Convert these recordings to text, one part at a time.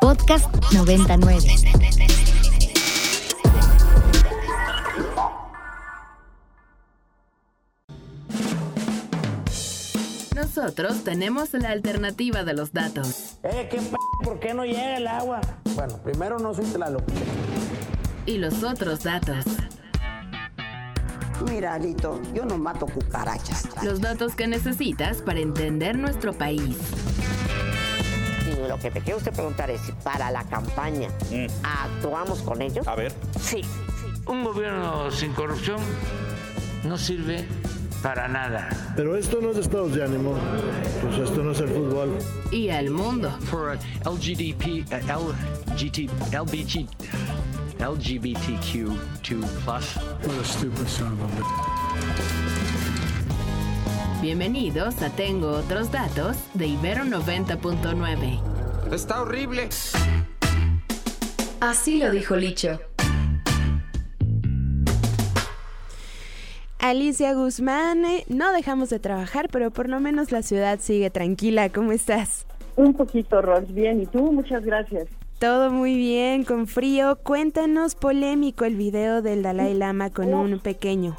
Podcast 99. Nosotros tenemos la alternativa de los datos. Eh, qué p ¿por qué no llega el agua? Bueno, primero no soy Tlaloc. Y los otros datos. Mira, Lito, yo no mato cucarachas. Los datos que necesitas para entender nuestro país. Y lo que te quiero usted preguntar es si para la campaña actuamos con ellos. A ver. Sí. Un gobierno sin corrupción no sirve para nada. Pero esto no es estados de ánimo. Pues esto no es el fútbol. Y el mundo. For LGDP, uh, LGT, LBG, LGBTQ2+. What a stupid son of a Bienvenidos a Tengo otros datos de Ibero 90.9. Está horrible. Así lo dijo Licho. Alicia Guzmán, eh, no dejamos de trabajar, pero por lo menos la ciudad sigue tranquila. ¿Cómo estás? Un poquito, Ros. Bien, ¿y tú? Muchas gracias. Todo muy bien, con frío. Cuéntanos, polémico el video del Dalai Lama con un pequeño.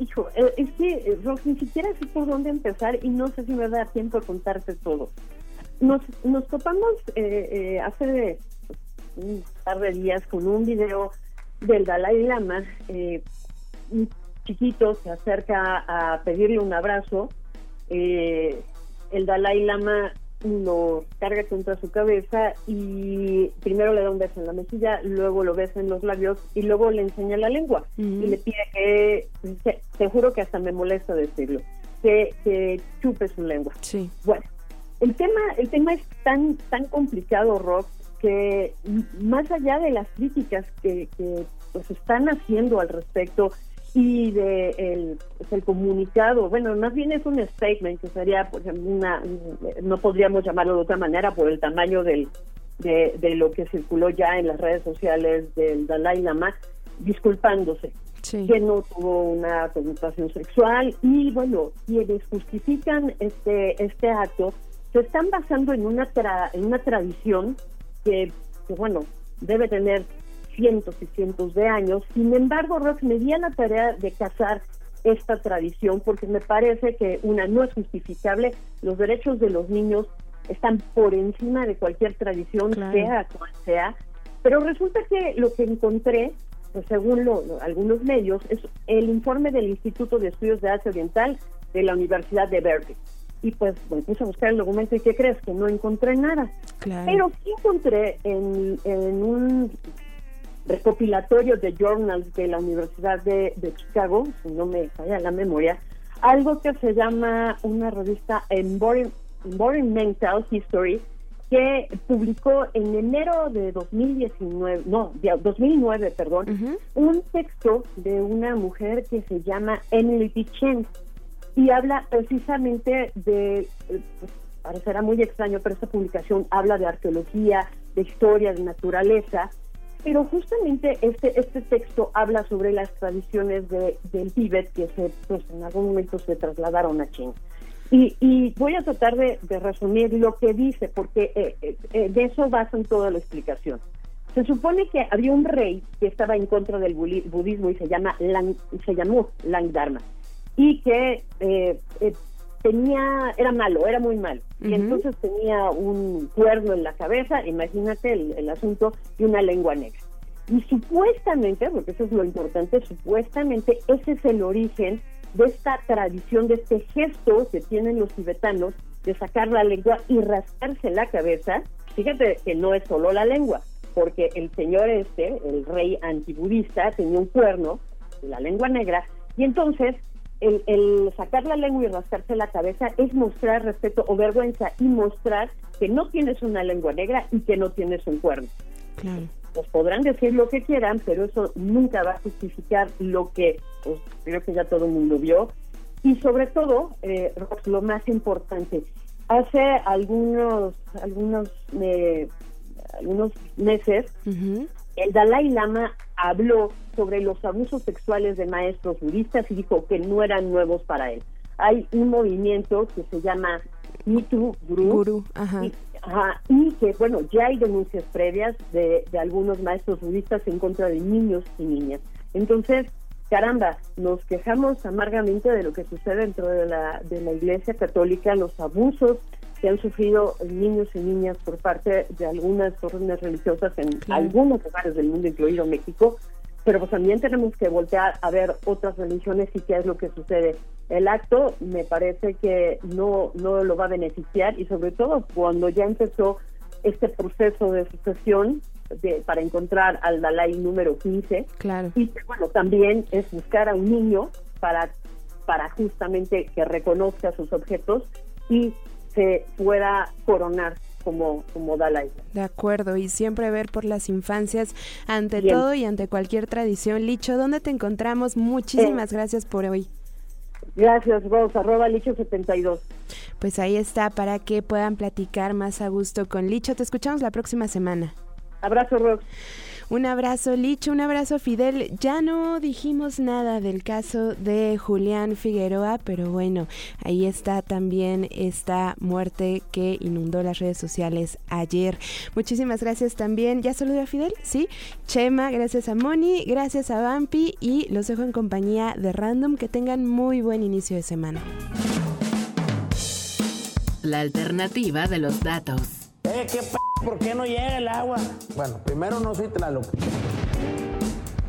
Hijo, eh, es que, eh, Ros, ni siquiera sé por dónde empezar y no sé si me da tiempo de contarte todo. Nos, nos topamos eh, hace un par de días con un video del Dalai Lama. un chiquito se acerca a pedirle un abrazo. el Dalai Lama lo carga contra su cabeza y primero le da un beso en la mejilla, luego lo besa en los labios y luego le enseña la lengua y le pide que, te, te, juro que hasta me molesta decirlo, que, que chupe su lengua. Sí. Bueno, el tema, el tema es tan, tan complicado, Rock, que más allá de las críticas que, que pues están haciendo al respecto, y de el, pues el, comunicado, bueno, más bien es un statement que sería, pues, una, no podríamos llamarlo de otra manera por el tamaño del, de, de lo que circuló ya en las redes sociales del Dalai Lama, disculpándose, sí. que no tuvo una connotación sexual y bueno, quienes justifican este este acto se están basando en una tra, en una tradición que, que bueno debe tener cientos y cientos de años. Sin embargo, Rox, me di a la tarea de cazar esta tradición porque me parece que una no es justificable, los derechos de los niños están por encima de cualquier tradición, claro. sea cual sea, pero resulta que lo que encontré, pues según lo, lo, algunos medios, es el informe del Instituto de Estudios de Asia Oriental de la Universidad de Berkeley. Y pues me puse a buscar el documento y ¿qué crees? Que no encontré nada. Claro. Pero sí encontré en, en un recopilatorio de journals de la Universidad de, de, Chicago, si no me falla la memoria, algo que se llama una revista Environmental History, que publicó en enero de 2019, no, de 2009, perdón, uh -huh. un texto de una mujer que se llama Emily P. Chen y habla precisamente de, pues, parecerá muy extraño, pero esta publicación habla de arqueología, de historia, de naturaleza, pero justamente este este texto habla sobre las tradiciones de, del Tíbet que se pues en algún momento se trasladaron a China. Y, voy a tratar de, resumir lo que dice porque eh, eh, de eso basan toda la explicación. Se supone que había un rey que estaba en contra del budismo y se llama Lang, se llamó Langdharma y que eh, tenía, era malo, era muy malo. Uh -huh. Y entonces tenía un cuerno en la cabeza, imagínate el, el, asunto, y una lengua negra. Y supuestamente, porque eso es lo importante, supuestamente ese es el origen de esta tradición, de este gesto que tienen los tibetanos de sacar la lengua y rascarse la cabeza. Fíjate que no es solo la lengua, porque el señor este, el rey antibudista, tenía un cuerno, la lengua negra, y entonces el, el, sacar la lengua y rascarse la cabeza es mostrar respeto o vergüenza y mostrar que no tienes una lengua negra y que no tienes un cuerno. Claro. Pues podrán decir lo que quieran, pero eso nunca va a justificar lo que pues, creo que ya todo el mundo vio. Y sobre todo, eh, lo más importante, hace algunos, algunos, eh, algunos meses, uh -huh. el Dalai Lama habló sobre los abusos sexuales de maestros budistas y dijo que no eran nuevos para él. Hay un movimiento que se llama Me Too Guru, Guru ajá. Y, Ajá, y que, bueno, ya hay denuncias previas de, de algunos maestros budistas en contra de niños y niñas. Entonces, caramba, nos quejamos amargamente de lo que sucede dentro de la, de la Iglesia Católica, los abusos que han sufrido niños y niñas por parte de algunas órdenes religiosas en algunos lugares del mundo, incluido México, pero pues también tenemos que voltear a ver otras religiones y qué es lo que sucede. El acto me parece que no, no lo va a beneficiar y sobre todo cuando ya empezó este proceso de sucesión de, para encontrar al Dalai número 15. Claro. Y bueno, también es buscar a un niño para, para justamente que reconozca sus objetos y se pueda coronar como, como Dalai. De acuerdo, y siempre ver por las infancias ante todo y ante cualquier tradición. Licho, ¿dónde te encontramos? Muchísimas gracias por hoy. Gracias, Rose, arroba Licho72. Pues ahí está, para que puedan platicar más a gusto con Licho. Te escuchamos la próxima semana. Abrazo, Rox. Un abrazo, Licho, un abrazo, Fidel. Ya no dijimos nada del caso de Julián Figueroa, pero bueno, ahí está también esta muerte que inundó las redes sociales ayer. Muchísimas gracias también. ¿Ya saludé a Fidel? Sí. Chema, gracias a Moni, gracias a Vampi y los dejo en compañía de Random. Que tengan muy buen inicio de semana. La alternativa de los datos. ¿Qué p ¿Por qué no llega el agua? Bueno, primero no soy Tlaloc.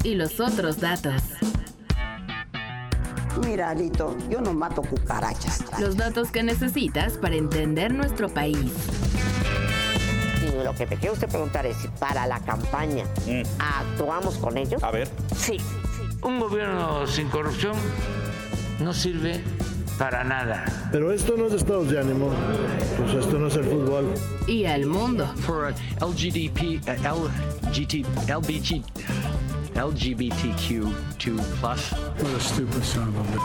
Y los otros datos. Mira, Lito, yo no mato cucarachas. Los datos que necesitas para entender nuestro país. Y lo que me quiere usted preguntar es si para la campaña actuamos con ellos. A ver. Sí. Un gobierno sin corrupción no sirve para nada. Pero esto no es estados de ánimo, pues esto no es el fútbol. Y al mundo. For LGDP, LGT, LBG, LGBTQ2+. What a stupid son of a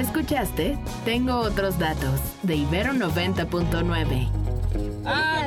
Escuchaste Tengo otros datos de Ibero 90.9. ¡Ah,